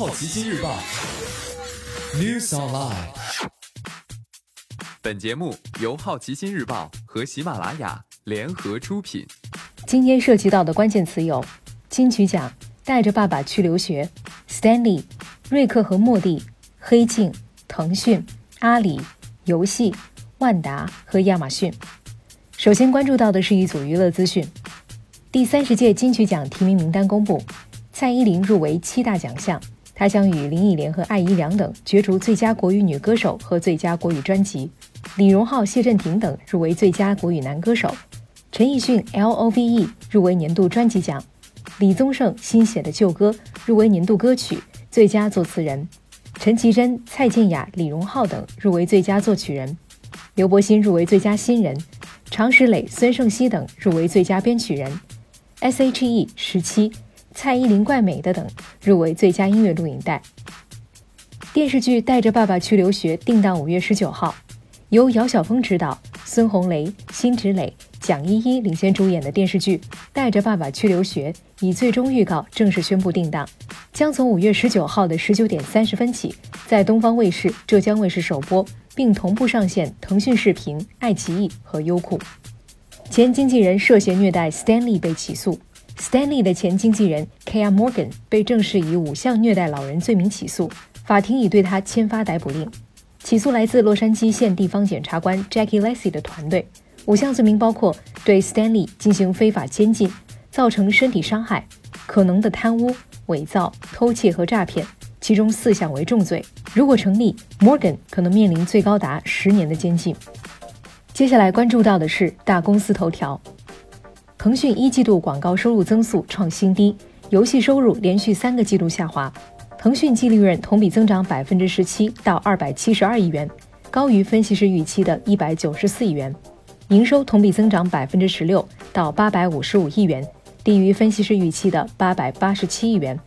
好奇心日报》News Online。本节目由好奇心日报和喜马拉雅联合出品。今天涉及到的关键词有：金曲奖、带着爸爸去留学、Stanley、瑞克和莫蒂、黑镜、腾讯、阿里、游戏、万达和亚马逊。首先关注到的是一组娱乐资讯：第三十届金曲奖提名名单公布，蔡依林入围七大奖项，她将与林忆莲和艾怡良等角逐最佳国语女歌手和最佳国语专辑；李荣浩、谢震廷等入围最佳国语男歌手；陈奕迅《Love》入围年度专辑奖；李宗盛新写的旧歌入围年度歌曲、最佳作词人；陈绮贞、蔡健雅、李荣浩等入围最佳作曲人；刘柏辛入围最佳新人。常石磊、孙盛希等入围最佳编曲人，S.H.E 十七、蔡依林、怪美的等入围最佳音乐录影带。电视剧《带着爸爸去留学》定档五月十九号，由姚晓峰执导，孙红雷、辛芷蕾、蒋依依领衔主演的电视剧《带着爸爸去留学》以最终预告正式宣布定档，将从五月十九号的十九点三十分起，在东方卫视、浙江卫视首播。并同步上线腾讯视频、爱奇艺和优酷。前经纪人涉嫌虐待 Stanley 被起诉，Stanley 的前经纪人 K. R. Morgan 被正式以五项虐待老人罪名起诉，法庭已对他签发逮捕令。起诉来自洛杉矶县地方检察官 Jackie Lacy 的团队，五项罪名包括对 Stanley 进行非法监禁、造成身体伤害、可能的贪污、伪造、偷窃和诈骗。其中四项为重罪，如果成立，Morgan 可能面临最高达十年的监禁。接下来关注到的是大公司头条：腾讯一季度广告收入增速创新低，游戏收入连续三个季度下滑。腾讯净利润同比增长百分之十七到二百七十二亿元，高于分析师预期的一百九十四亿元；营收同比增长百分之十六到八百五十五亿元，低于分析师预期的八百八十七亿元。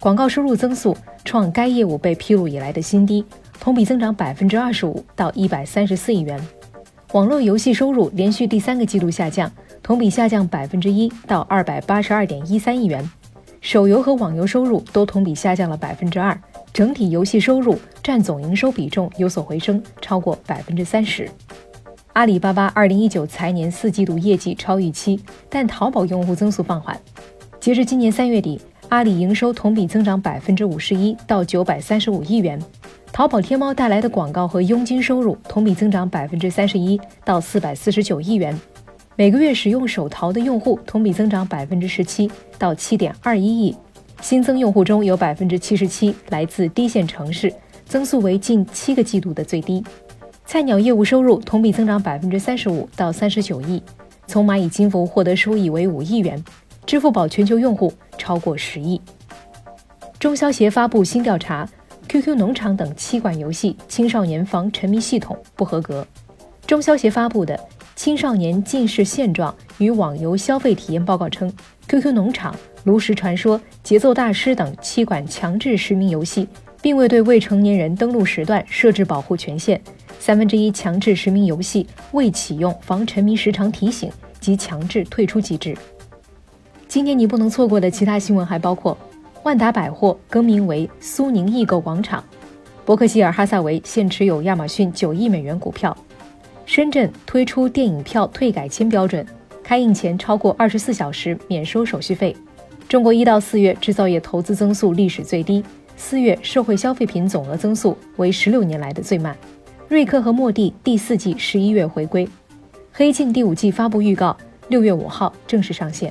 广告收入增速。创该业务被披露以来的新低，同比增长百分之二十五到一百三十四亿元。网络游戏收入连续第三个季度下降，同比下降百分之一到二百八十二点一三亿元。手游和网游收入都同比下降了百分之二，整体游戏收入占总营收比重有所回升，超过百分之三十。阿里巴巴二零一九财年四季度业绩超预期，但淘宝用户增速放缓。截至今年三月底。阿里营收同比增长百分之五十一到九百三十五亿元，淘宝天猫带来的广告和佣金收入同比增长百分之三十一到四百四十九亿元，每个月使用手淘的用户同比增长百分之十七到七点二一亿，新增用户中有百分之七十七来自低线城市，增速为近七个季度的最低。菜鸟业务收入同比增长百分之三十五到三十九亿，从蚂蚁金服获得收益为五亿元。支付宝全球用户超过十亿。中消协发布新调查，QQ 农场等七款游戏青少年防沉迷系统不合格。中消协发布的《青少年近视现状与网游消费体验报告》称，QQ 农场、炉石传说、节奏大师等七款强制实名游戏，并未对未成年人登录时段设置保护权限。三分之一强制实名游戏未启用防沉迷时长提醒及强制退出机制。今天你不能错过的其他新闻还包括：万达百货更名为苏宁易购广场；伯克希尔哈萨维现持有亚马逊九亿美元股票；深圳推出电影票退改签标准，开映前超过二十四小时免收手续费；中国一到四月制造业投资增速历史最低，四月社会消费品总额增速为十六年来的最慢；瑞克和莫蒂第四季十一月回归；黑镜第五季发布预告，六月五号正式上线。